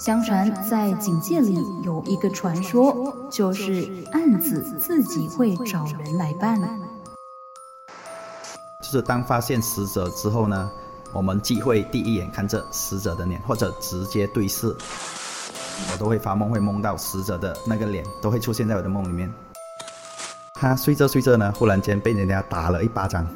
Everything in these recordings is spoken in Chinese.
相传在警界里有一个传说，就是案子自己会找人来办。就是当发现死者之后呢，我们既会第一眼看着死者的脸，或者直接对视，我都会发梦，会梦到死者的那个脸都会出现在我的梦里面。他睡着睡着呢，忽然间被人家打了一巴掌。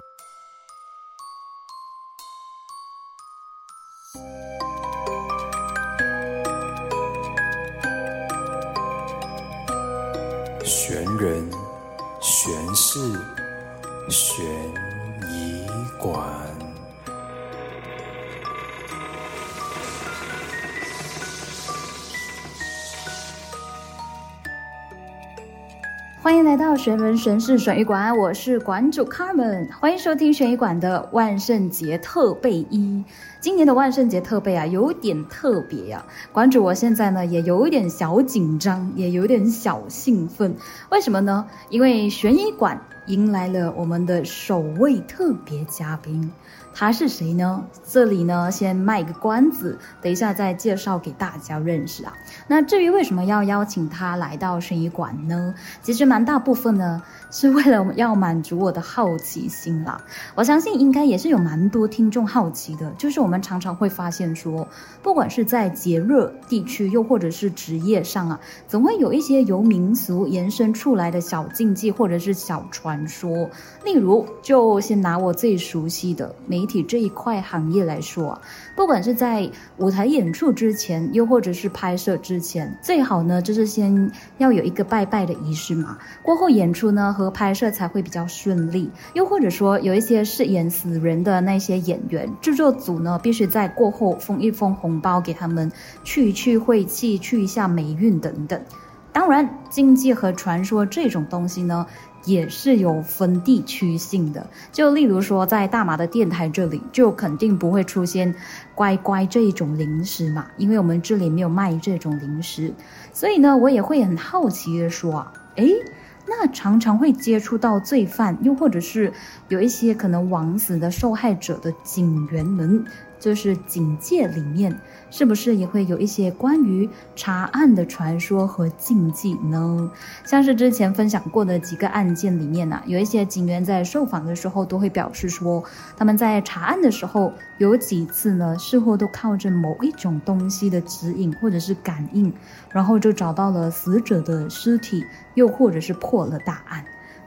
欢迎来到玄门神事悬疑馆，我是馆主 Carmen，欢迎收听悬疑馆的万圣节特备一。今年的万圣节特备啊，有点特别呀。馆主我现在呢，也有一点小紧张，也有点小兴奋。为什么呢？因为悬疑馆迎来了我们的首位特别嘉宾。他是谁呢？这里呢，先卖个关子，等一下再介绍给大家认识啊。那至于为什么要邀请他来到生意馆呢？其实蛮大部分呢，是为了要满足我的好奇心啦。我相信应该也是有蛮多听众好奇的，就是我们常常会发现说，不管是在节日地区，又或者是职业上啊，总会有一些由民俗延伸出来的小禁忌或者是小传说。例如，就先拿我最熟悉的媒体这一块行业来说啊，不管是在舞台演出之前，又或者是拍摄之前，最好呢就是先要有一个拜拜的仪式嘛。过后演出呢和拍摄才会比较顺利。又或者说，有一些饰演死人的那些演员，制作组呢必须在过后封一封红包给他们，去一去晦气，去一下霉运等等。当然，禁忌和传说这种东西呢。也是有分地区性的，就例如说，在大马的电台这里，就肯定不会出现乖乖这一种零食嘛，因为我们这里没有卖这种零食。所以呢，我也会很好奇的说啊，诶，那常常会接触到罪犯，又或者是有一些可能枉死的受害者的警员们。就是警戒里面，是不是也会有一些关于查案的传说和禁忌呢？像是之前分享过的几个案件里面呢，有一些警员在受访的时候都会表示说，他们在查案的时候有几次呢，似乎都靠着某一种东西的指引或者是感应，然后就找到了死者的尸体，又或者是破了大案。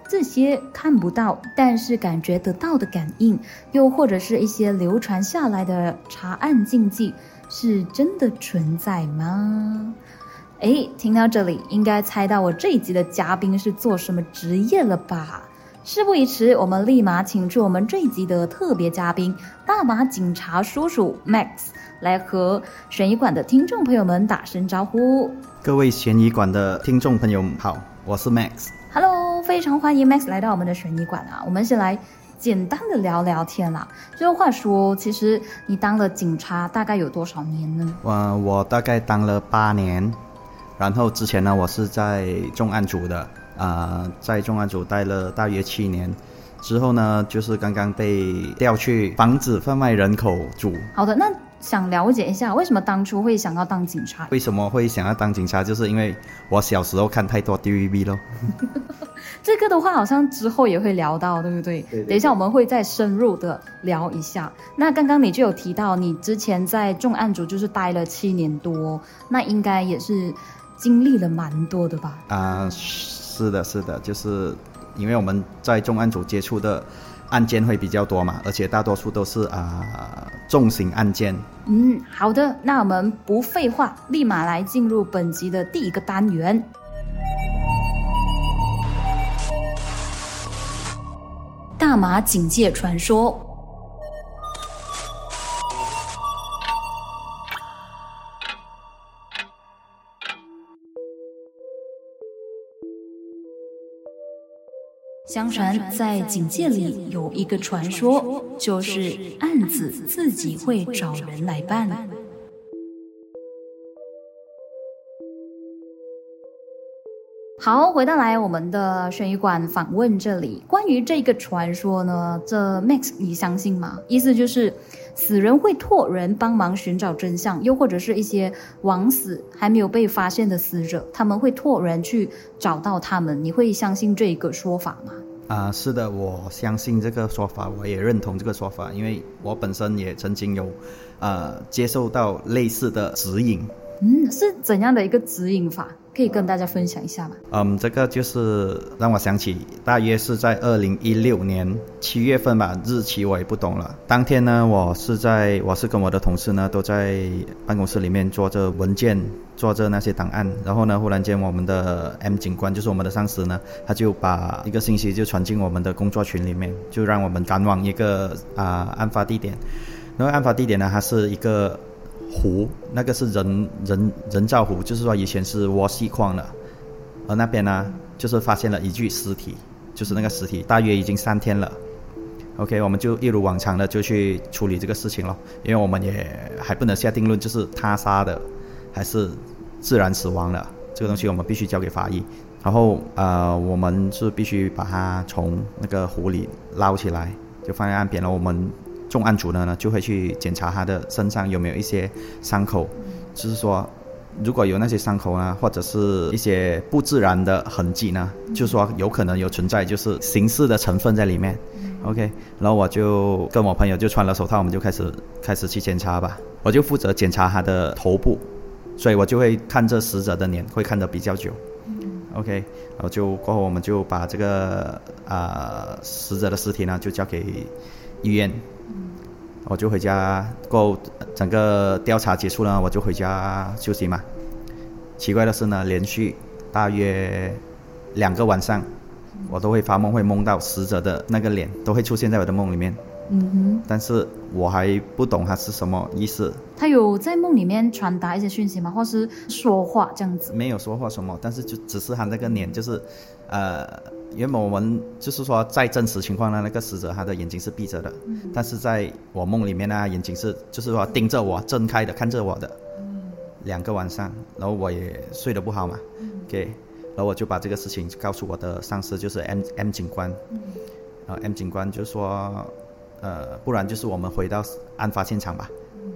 这些看不到，但是感觉得到的感应，又或者是一些流传下来的查案禁忌，是真的存在吗？哎，听到这里，应该猜到我这一集的嘉宾是做什么职业了吧？事不宜迟，我们立马请出我们这一集的特别嘉宾——大马警察叔叔 Max，来和悬疑馆的听众朋友们打声招呼。各位悬疑馆的听众朋友好，我是 Max。Hello，非常欢迎 Max 来到我们的悬疑馆啊！我们先来简单的聊聊天啦。就话说，其实你当了警察大概有多少年呢？我我大概当了八年，然后之前呢，我是在重案组的，啊，在重案组待了大约七年，之后呢，就是刚刚被调去防止贩卖人口组。好的，那。想了解一下，为什么当初会想要当警察？为什么会想要当警察？就是因为我小时候看太多 TVB 咯。这个的话，好像之后也会聊到，对不对？对。等一下我们会再深入的聊一下。那刚刚你就有提到，你之前在重案组就是待了七年多，那应该也是经历了蛮多的吧？啊，是的，是的，就是因为我们在重案组接触的。案件会比较多嘛，而且大多数都是啊重型案件。嗯，好的，那我们不废话，立马来进入本集的第一个单元——大马警戒传说。相传在警界里有一个传说，就是案子自己会找人来办。好，回到来我们的悬疑馆访问这里，关于这个传说呢，这 Max 你相信吗？意思就是死人会托人帮忙寻找真相，又或者是一些枉死还没有被发现的死者，他们会托人去找到他们。你会相信这个说法吗？啊，是的，我相信这个说法，我也认同这个说法，因为我本身也曾经有，呃，接受到类似的指引。嗯，是怎样的一个指引法？可以跟大家分享一下吗？嗯，这个就是让我想起，大约是在二零一六年七月份吧，日期我也不懂了。当天呢，我是在，我是跟我的同事呢都在办公室里面做着文件，做着那些档案。然后呢，忽然间我们的 M 警官，就是我们的上司呢，他就把一个信息就传进我们的工作群里面，就让我们赶往一个啊案发地点。那个案发地点呢，它是一个。湖那个是人人人造湖，就是说以前是挖细矿的，而那边呢，就是发现了一具尸体，就是那个尸体大约已经三天了。OK，我们就一如往常的就去处理这个事情了，因为我们也还不能下定论，就是他杀的还是自然死亡了，这个东西我们必须交给法医。然后呃，我们是必须把它从那个湖里捞起来，就放在岸边了。我们。重案组的呢，就会去检查他的身上有没有一些伤口，就是说，如果有那些伤口啊，或者是一些不自然的痕迹呢，就说有可能有存在就是刑事的成分在里面。OK，然后我就跟我朋友就穿了手套，我们就开始开始去检查吧。我就负责检查他的头部，所以我就会看这死者的脸，会看得比较久。OK，然后就过后我们就把这个啊死者的尸体呢就交给医院。我就回家，过整个调查结束了，我就回家休息嘛。奇怪的是呢，连续大约两个晚上，我都会发梦，会梦到死者的那个脸，都会出现在我的梦里面。嗯哼。但是我还不懂他是什么意思。他有在梦里面传达一些讯息吗？或是说话这样子？没有说话什么，但是就只是他那个脸，就是，呃。原本我们就是说，在真实情况呢，那个死者他的眼睛是闭着的，但是在我梦里面呢，眼睛是就是说盯着我，睁开的看着我的，两个晚上，然后我也睡得不好嘛，OK，然后我就把这个事情告诉我的上司，就是 M M 警官，然后 M 警官就说，呃，不然就是我们回到案发现场吧，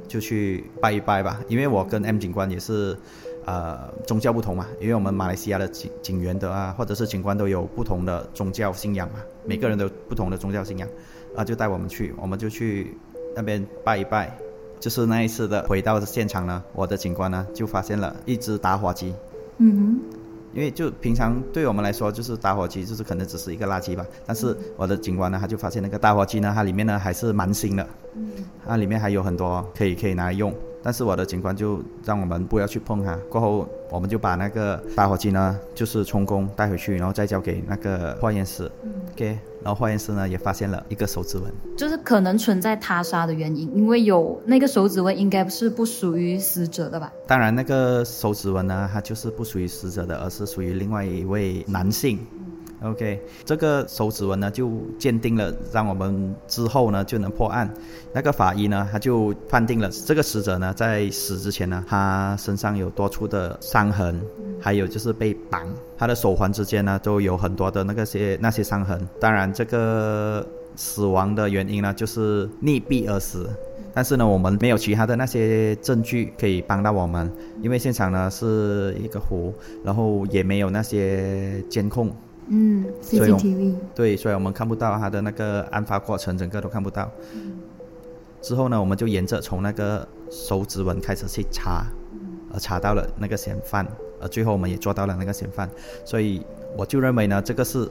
就去拜一拜吧，因为我跟 M 警官也是。呃，宗教不同嘛，因为我们马来西亚的警警员的啊，或者是警官都有不同的宗教信仰嘛，每个人都有不同的宗教信仰，啊，就带我们去，我们就去那边拜一拜。就是那一次的回到现场呢，我的警官呢就发现了一只打火机。嗯哼。因为就平常对我们来说，就是打火机就是可能只是一个垃圾吧，但是我的警官呢，他就发现那个打火机呢，它里面呢还是蛮新的。嗯。它里面还有很多可以可以拿来用。但是我的警官就让我们不要去碰它。过后，我们就把那个打火机呢，就是充公带回去，然后再交给那个化验室。OK，然后化验室呢也发现了一个手指纹，就是可能存在他杀的原因，因为有那个手指纹，应该是不属于死者的吧？当然，那个手指纹呢，它就是不属于死者的，而是属于另外一位男性。OK，这个手指纹呢就鉴定了，让我们之后呢就能破案。那个法医呢他就判定了这个死者呢在死之前呢，他身上有多处的伤痕，还有就是被绑，他的手环之间呢都有很多的那个些那些伤痕。当然，这个死亡的原因呢就是溺毙而死，但是呢我们没有其他的那些证据可以帮到我们，因为现场呢是一个湖，然后也没有那些监控。嗯，CCTV 对，所以我们看不到他的那个案发过程，整个都看不到。之后呢，我们就沿着从那个手指纹开始去查，而查到了那个嫌犯，而最后我们也抓到了那个嫌犯。所以我就认为呢，这个是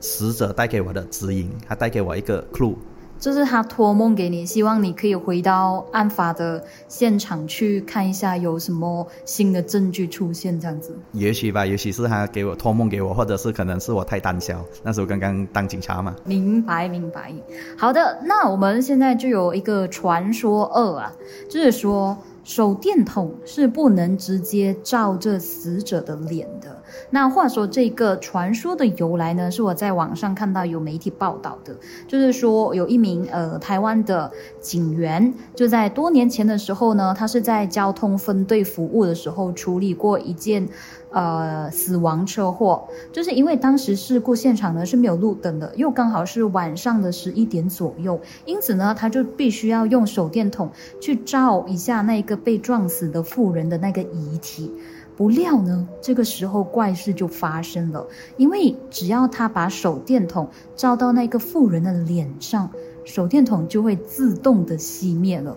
死者带给我的指引，他带给我一个 clue。就是他托梦给你，希望你可以回到案发的现场去看一下有什么新的证据出现，这样子。也许吧，也许是他给我托梦给我，或者是可能是我太胆小，那时候刚刚当警察嘛。明白，明白。好的，那我们现在就有一个传说二啊，就是说手电筒是不能直接照着死者的脸的。那话说这个传说的由来呢，是我在网上看到有媒体报道的，就是说有一名呃台湾的警员，就在多年前的时候呢，他是在交通分队服务的时候处理过一件。呃，死亡车祸就是因为当时事故现场呢是没有路灯的，又刚好是晚上的十一点左右，因此呢，他就必须要用手电筒去照一下那个被撞死的妇人的那个遗体。不料呢，这个时候怪事就发生了，因为只要他把手电筒照到那个妇人的脸上，手电筒就会自动的熄灭了。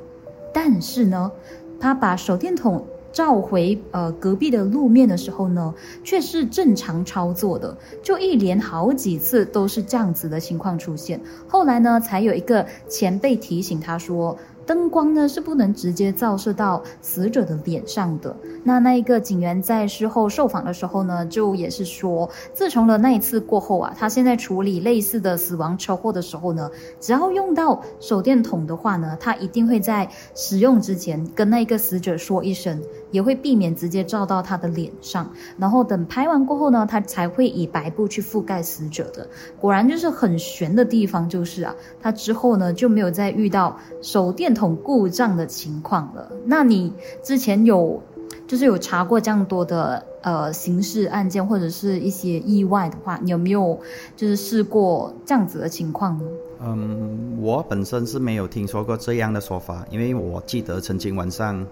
但是呢，他把手电筒。照回呃隔壁的路面的时候呢，却是正常操作的，就一连好几次都是这样子的情况出现。后来呢，才有一个前辈提醒他说。灯光呢是不能直接照射到死者的脸上的。那那一个警员在事后受访的时候呢，就也是说，自从了那一次过后啊，他现在处理类似的死亡车祸的时候呢，只要用到手电筒的话呢，他一定会在使用之前跟那个死者说一声，也会避免直接照到他的脸上。然后等拍完过后呢，他才会以白布去覆盖死者的。果然就是很悬的地方就是啊，他之后呢就没有再遇到手电。筒故障的情况了，那你之前有就是有查过这样多的呃刑事案件或者是一些意外的话，你有没有就是试过这样子的情况呢？嗯，我本身是没有听说过这样的说法，因为我记得曾经晚上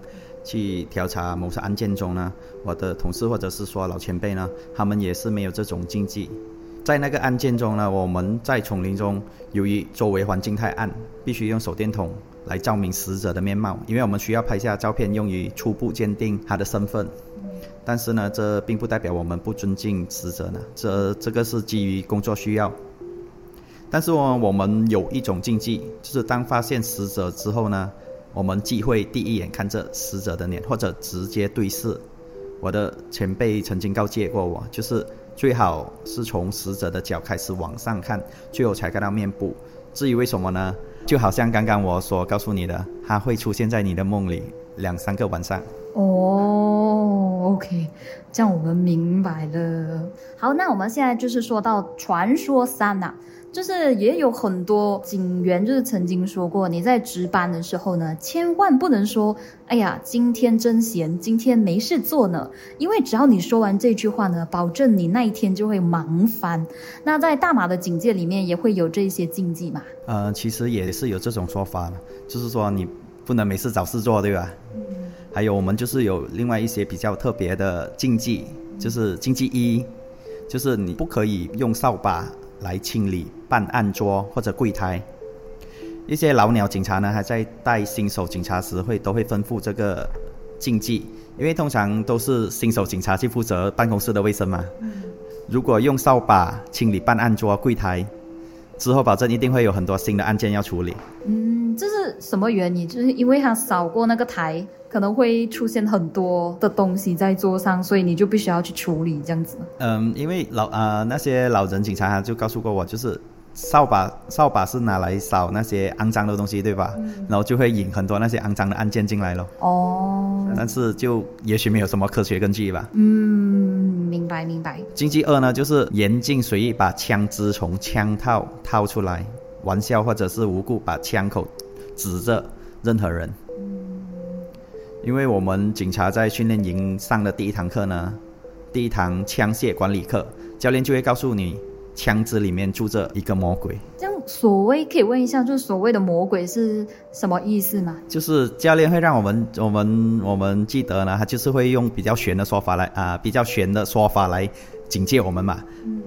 去调查某些案件中呢，我的同事或者是说老前辈呢，他们也是没有这种禁忌。在那个案件中呢，我们在丛林中，由于周围环境太暗，必须用手电筒。来照明死者的面貌，因为我们需要拍下照片用于初步鉴定他的身份。但是呢，这并不代表我们不尊敬死者呢，这这个是基于工作需要。但是我我们有一种禁忌，就是当发现死者之后呢，我们忌讳第一眼看着死者的脸，或者直接对视。我的前辈曾经告诫过我，就是最好是从死者的脚开始往上看，最后才看到面部。至于为什么呢？就好像刚刚我所告诉你的，它会出现在你的梦里两三个晚上。哦，OK，这样我们明白了。好，那我们现在就是说到传说三呐。就是也有很多警员，就是曾经说过，你在值班的时候呢，千万不能说“哎呀，今天真闲，今天没事做呢”，因为只要你说完这句话呢，保证你那一天就会忙翻。那在大马的警戒里面也会有这些禁忌嘛？呃，其实也是有这种说法就是说你不能没事找事做，对吧？嗯。还有我们就是有另外一些比较特别的禁忌，就是禁忌一，就是你不可以用扫把。来清理办案桌或者柜台，一些老鸟警察呢，还在带新手警察时会都会吩咐这个禁忌，因为通常都是新手警察去负责办公室的卫生嘛。如果用扫把清理办案桌、柜台，之后保证一定会有很多新的案件要处理。嗯，这是什么原因？就是因为他扫过那个台。可能会出现很多的东西在桌上，所以你就必须要去处理这样子。嗯，因为老呃那些老人警察就告诉过我，就是扫把扫把是拿来扫那些肮脏的东西，对吧？然后就会引很多那些肮脏的案件进来了。哦。但是就也许没有什么科学根据吧。嗯，明白明白。禁忌二呢，就是严禁随意把枪支从枪套掏出来，玩笑或者是无故把枪口指着任何人。因为我们警察在训练营上的第一堂课呢，第一堂枪械管理课，教练就会告诉你，枪支里面住着一个魔鬼。这样，所谓可以问一下，就是所谓的魔鬼是什么意思吗？就是教练会让我们，我们，我们记得呢，他就是会用比较玄的说法来啊，比较玄的说法来警戒我们嘛。嗯。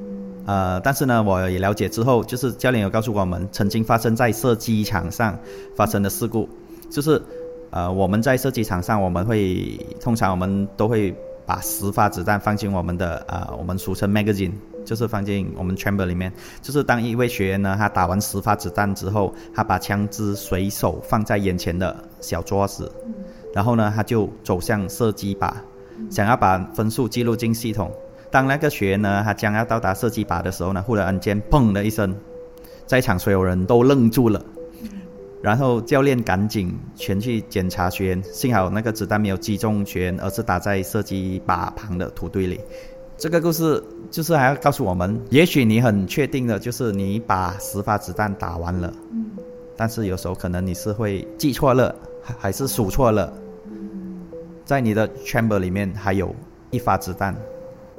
呃，但是呢，我也了解之后，就是教练有告诉我们，曾经发生在射击场上发生的事故，就是。呃，我们在射击场上，我们会通常我们都会把十发子弹放进我们的呃，我们俗称 magazine，就是放进我们 chamber 里面。就是当一位学员呢，他打完十发子弹之后，他把枪支随手放在眼前的小桌子，然后呢，他就走向射击靶，想要把分数记录进系统。当那个学员呢，他将要到达射击靶的时候呢，忽然间砰的一声，在场所有人都愣住了。然后教练赶紧前去检查学员，幸好那个子弹没有击中学员，而是打在射击靶旁的土堆里。这个故事就是还要告诉我们，也许你很确定的，就是你把十发子弹打完了，但是有时候可能你是会记错了，还是数错了，在你的 chamber 里面还有一发子弹。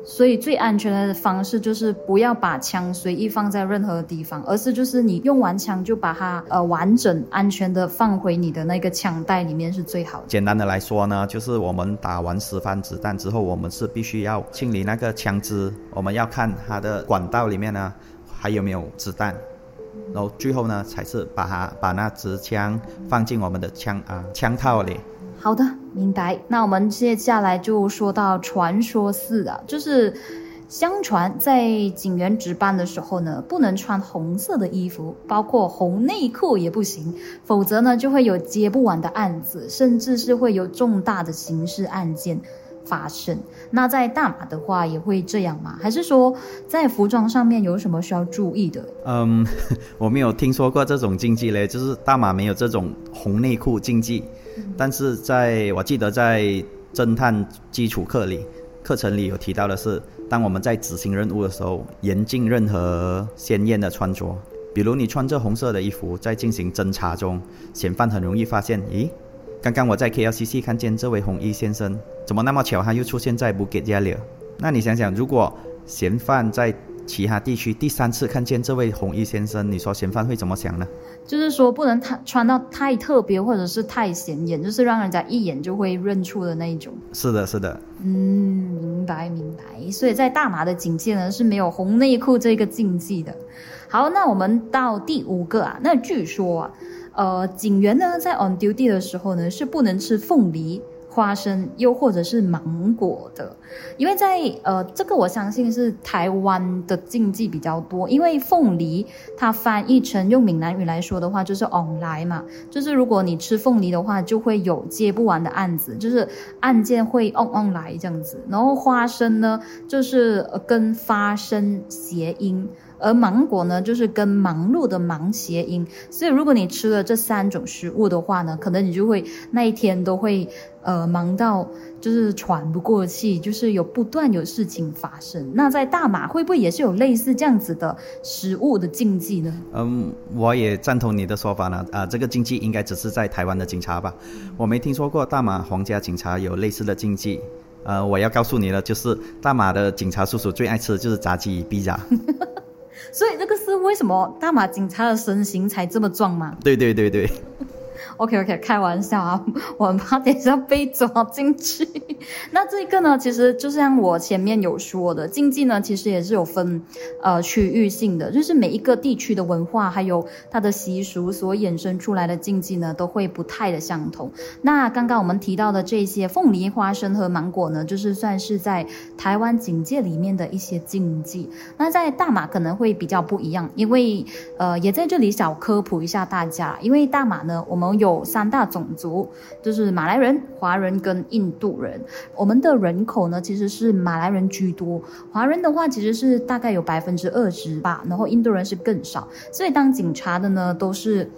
所以最安全的方式就是不要把枪随意放在任何地方，而是就是你用完枪就把它呃完整安全的放回你的那个枪袋里面是最好的。简单的来说呢，就是我们打完十发子弹之后，我们是必须要清理那个枪支，我们要看它的管道里面呢还有没有子弹，然后最后呢才是把它把那支枪放进我们的枪啊枪套里。好的，明白。那我们接下来就说到传说四啊，就是相传在警员值班的时候呢，不能穿红色的衣服，包括红内裤也不行，否则呢就会有接不完的案子，甚至是会有重大的刑事案件发生。那在大马的话也会这样吗？还是说在服装上面有什么需要注意的？嗯，我没有听说过这种禁忌嘞，就是大马没有这种红内裤禁忌。但是在我记得在侦探基础课里课程里有提到的是，当我们在执行任务的时候，严禁任何鲜艳的穿着。比如你穿着红色的衣服，在进行侦查中，嫌犯很容易发现，咦，刚刚我在 KLCC 看见这位红衣先生，怎么那么巧他又出现在布吉家里？那你想想，如果嫌犯在其他地区第三次看见这位红衣先生，你说嫌犯会怎么想呢？就是说不能太穿到太特别，或者是太显眼，就是让人家一眼就会认出的那一种。是的，是的。嗯，明白明白。所以在大马的警戒呢是没有红内裤这个禁忌的。好，那我们到第五个啊，那据说啊，呃，警员呢在 on duty 的时候呢是不能吃凤梨。花生又或者是芒果的，因为在呃这个我相信是台湾的禁忌比较多，因为凤梨它翻译成用闽南语来说的话就是 on 来嘛，就是如果你吃凤梨的话，就会有接不完的案子，就是案件会 on on 来这样子。然后花生呢，就是跟发生谐音。而芒果呢，就是跟忙碌的忙谐音，所以如果你吃了这三种食物的话呢，可能你就会那一天都会呃忙到就是喘不过气，就是有不断有事情发生。那在大马会不会也是有类似这样子的食物的禁忌呢？嗯，我也赞同你的说法呢。啊，这个禁忌应该只是在台湾的警察吧？我没听说过大马皇家警察有类似的禁忌。呃，我要告诉你了，就是大马的警察叔叔最爱吃的就是炸鸡、披萨。所以这个是为什么大马警察的身形才这么壮吗？对对对对。OK OK，开玩笑啊，我们怕等下被抓进去。那这个呢，其实就像我前面有说的，禁忌呢，其实也是有分呃区域性的，就是每一个地区的文化还有它的习俗所衍生出来的禁忌呢，都会不太的相同。那刚刚我们提到的这些凤梨、花生和芒果呢，就是算是在台湾警戒里面的一些禁忌。那在大马可能会比较不一样，因为呃，也在这里小科普一下大家，因为大马呢，我们有。有三大种族，就是马来人、华人跟印度人。我们的人口呢，其实是马来人居多，华人的话其实是大概有百分之二十吧，然后印度人是更少。所以当警察的呢，都是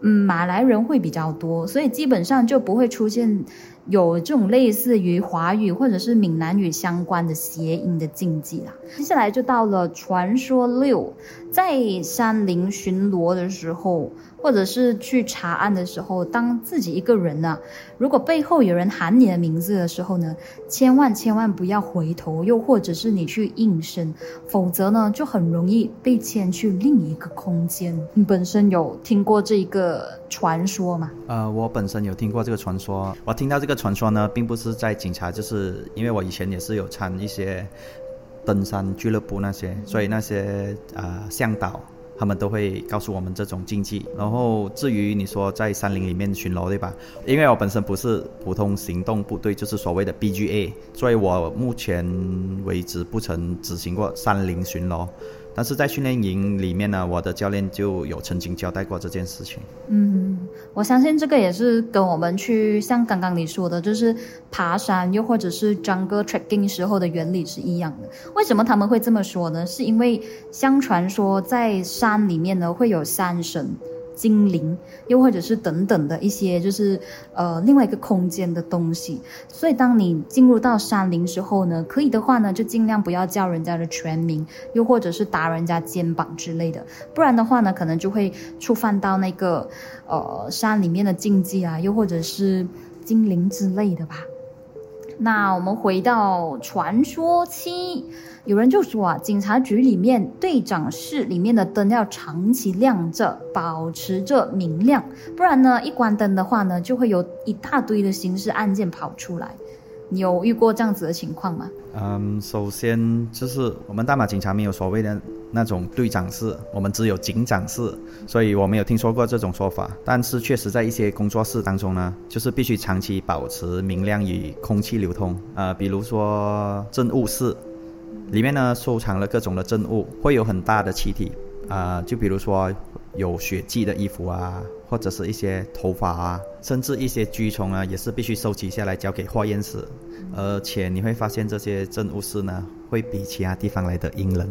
嗯马来人会比较多，所以基本上就不会出现。有这种类似于华语或者是闽南语相关的谐音的禁忌啦。接下来就到了传说六，在山林巡逻的时候，或者是去查案的时候，当自己一个人呢，如果背后有人喊你的名字的时候呢，千万千万不要回头，又或者是你去应声，否则呢，就很容易被牵去另一个空间。你本身有听过这一个传说吗？呃，我本身有听过这个传说，我听到这个。传说呢，并不是在警察，就是因为我以前也是有参一些登山俱乐部那些，所以那些啊向导他们都会告诉我们这种禁忌。然后至于你说在山林里面巡逻，对吧？因为我本身不是普通行动部队，就是所谓的 BGA，所以我目前为止不曾执行过山林巡逻。但是在训练营里面呢，我的教练就有曾经交代过这件事情。嗯，我相信这个也是跟我们去像刚刚你说的，就是爬山又或者是 jungle trekking 时候的原理是一样的。为什么他们会这么说呢？是因为相传说在山里面呢会有山神精灵，又或者是等等的一些就是呃另外一个空间的东西。所以当你进入到山林之后呢，可以的话呢，就尽量不要叫人家的全名，又或者是打人家肩膀之类的，不然的话呢，可能就会触犯到那个呃山里面的禁忌啊，又或者是精灵之类的吧。那我们回到传说期，有人就说啊，警察局里面队长室里面的灯要长期亮着，保持着明亮，不然呢，一关灯的话呢，就会有一大堆的刑事案件跑出来。你有遇过这样子的情况吗？嗯，首先就是我们大马警察没有所谓的那种队长室，我们只有警长室，所以我没有听说过这种说法。但是确实在一些工作室当中呢，就是必须长期保持明亮与空气流通。呃，比如说政务室，里面呢收藏了各种的证物，会有很大的气体，啊，就比如说有血迹的衣服啊。或者是一些头发啊，甚至一些蛆虫啊，也是必须收集下来交给化验室。而且你会发现这些证物室呢，会比其他地方来的阴冷。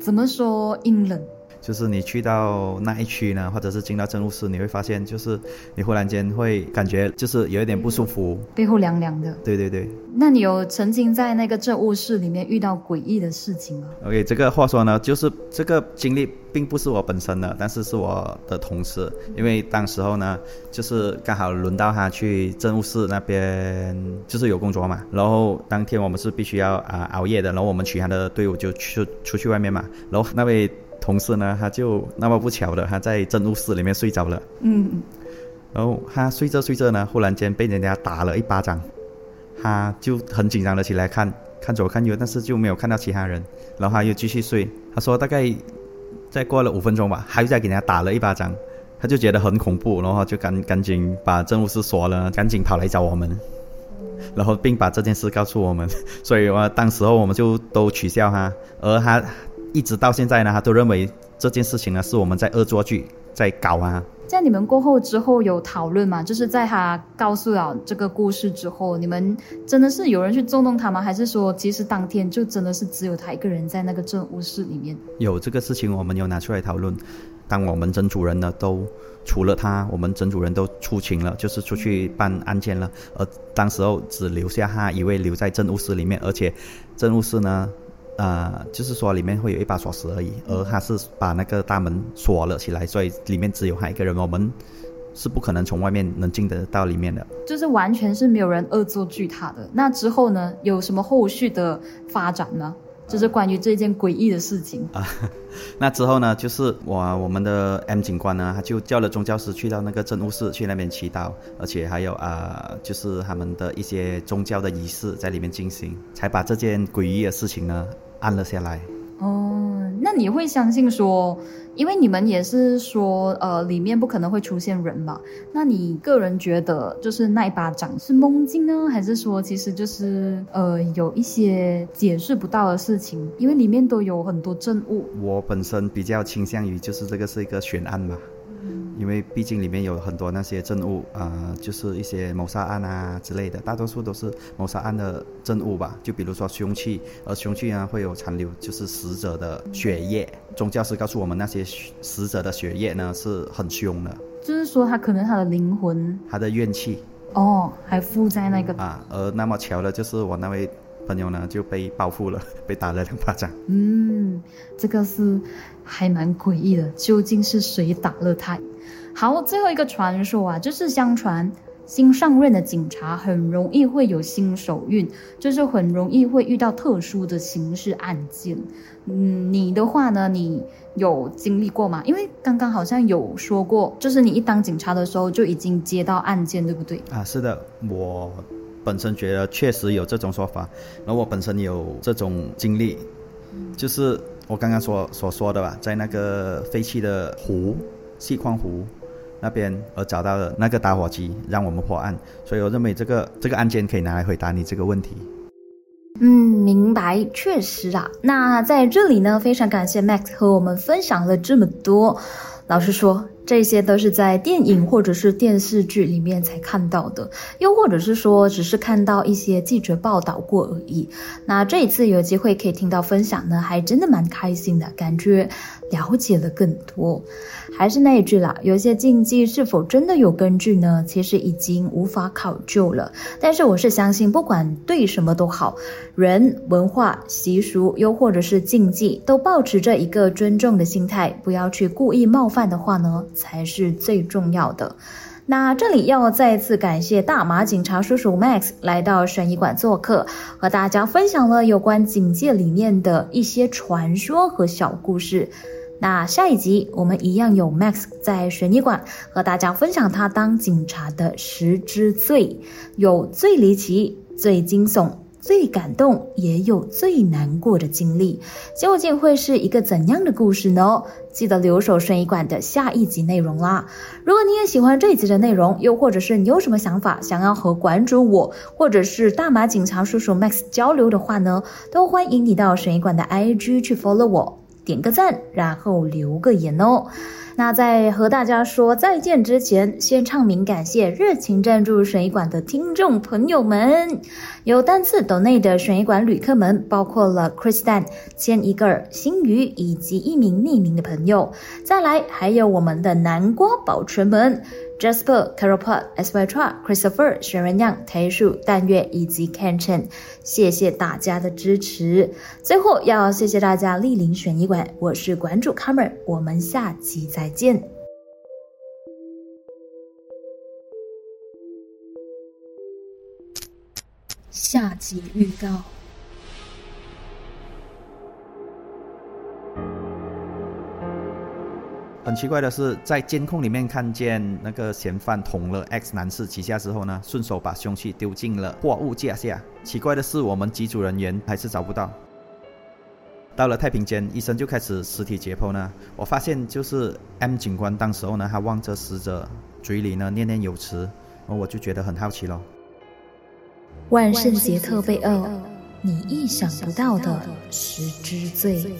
怎么说阴冷？就是你去到那一区呢，或者是进到政务室，你会发现，就是你忽然间会感觉就是有一点不舒服，背后凉凉的。对对对。那你有曾经在那个政务室里面遇到诡异的事情吗？OK，这个话说呢，就是这个经历并不是我本身的，但是是我的同事，因为当时候呢，就是刚好轮到他去政务室那边，就是有工作嘛。然后当天我们是必须要啊熬夜的，然后我们其他的队伍就去出去外面嘛。然后那位。同事呢，他就那么不巧的，他在政务室里面睡着了。嗯，然后他睡着睡着呢，忽然间被人家打了一巴掌，他就很紧张的起来看，看左看右，但是就没有看到其他人，然后他又继续睡。他说大概再过了五分钟吧，还又再给人家打了一巴掌，他就觉得很恐怖，然后就赶赶紧把政务室锁了，赶紧跑来找我们，然后并把这件事告诉我们，所以我当时候我们就都取笑他，而他。一直到现在呢，他都认为这件事情呢是我们在恶作剧，在搞啊。在你们过后之后有讨论吗？就是在他告诉了这个故事之后，你们真的是有人去捉弄他吗？还是说其实当天就真的是只有他一个人在那个政务室里面？有这个事情，我们有拿出来讨论。当我们真主人呢都除了他，我们真主人都出勤了，就是出去办案件了，而当时候只留下他一位留在政务室里面，而且政务室呢。呃，就是说里面会有一把锁匙而已，而他是把那个大门锁了起来，所以里面只有他一个人，我们是不可能从外面能进得到里面的。就是完全是没有人恶作剧他的。那之后呢，有什么后续的发展呢？就是关于这件诡异的事情啊。那之后呢，就是我我们的 M 警官呢，他就叫了宗教师去到那个政务室去那边祈祷，而且还有啊，就是他们的一些宗教的仪式在里面进行，才把这件诡异的事情呢按了下来。你会相信说？因为你们也是说，呃，里面不可能会出现人嘛？那你个人觉得，就是那一巴掌是梦境呢，还是说其实就是呃有一些解释不到的事情？因为里面都有很多证物。我本身比较倾向于就是这个是一个悬案嘛。因为毕竟里面有很多那些证物呃，就是一些谋杀案啊之类的，大多数都是谋杀案的证物吧。就比如说凶器，而凶器呢会有残留，就是死者的血液。宗教师告诉我们，那些死者的血液呢是很凶的，就是说他可能他的灵魂，他的怨气哦，还附在那个啊。而那么巧的就是我那位。朋友呢就被报复了，被打了两巴掌。嗯，这个是还蛮诡异的，究竟是谁打了他？好，最后一个传说啊，就是相传新上任的警察很容易会有新手运，就是很容易会遇到特殊的刑事案件。嗯，你的话呢，你有经历过吗？因为刚刚好像有说过，就是你一当警察的时候就已经接到案件，对不对？啊，是的，我。本身觉得确实有这种说法，然后我本身有这种经历，就是我刚刚所所说的吧，在那个废弃的湖，细矿湖那边而找到了那个打火机，让我们破案，所以我认为这个这个案件可以拿来回答你这个问题。嗯，明白，确实啊。那在这里呢，非常感谢 Max 和我们分享了这么多。老实说。这些都是在电影或者是电视剧里面才看到的，又或者是说只是看到一些记者报道过而已。那这一次有机会可以听到分享呢，还真的蛮开心的，感觉了解了更多。还是那一句啦，有些禁忌是否真的有根据呢？其实已经无法考究了。但是我是相信，不管对什么都好，人、文化、习俗，又或者是禁忌，都保持着一个尊重的心态，不要去故意冒犯的话呢，才是最重要的。那这里要再次感谢大马警察叔叔 Max 来到悬疑馆做客，和大家分享了有关警戒里面的一些传说和小故事。那下一集我们一样有 Max 在悬疑馆和大家分享他当警察的十之最，有最离奇、最惊悚、最感动，也有最难过的经历，究竟会是一个怎样的故事呢？记得留守悬疑馆的下一集内容啦！如果你也喜欢这一集的内容，又或者是你有什么想法想要和馆主我或者是大马警察叔叔 Max 交流的话呢，都欢迎你到悬疑馆的 IG 去 follow 我。点个赞，然后留个言哦。那在和大家说再见之前，先唱名感谢热情赞助悬疑馆的听众朋友们。有单次岛内的悬疑馆旅客们，包括了 Chris Dan、千一个儿、新宇以及一名匿名的朋友。再来还有我们的南瓜保存们。Jasper、Carol Pot、S Y Tra、Christopher、玄人样、台树、淡月以及 Ken Chen，谢谢大家的支持。最后要谢谢大家莅临悬疑馆，我是馆主 Cameron，我们下集再见。下集预告。很奇怪的是，在监控里面看见那个嫌犯捅了 X 男士几下之后呢，顺手把凶器丢进了货物架下。奇怪的是，我们机组人员还是找不到。到了太平间，医生就开始尸体解剖呢。我发现就是 M 警官当时候呢，他望着死者，嘴里呢念念有词，然后我就觉得很好奇咯。万圣节特备二，你意想不到的十之罪。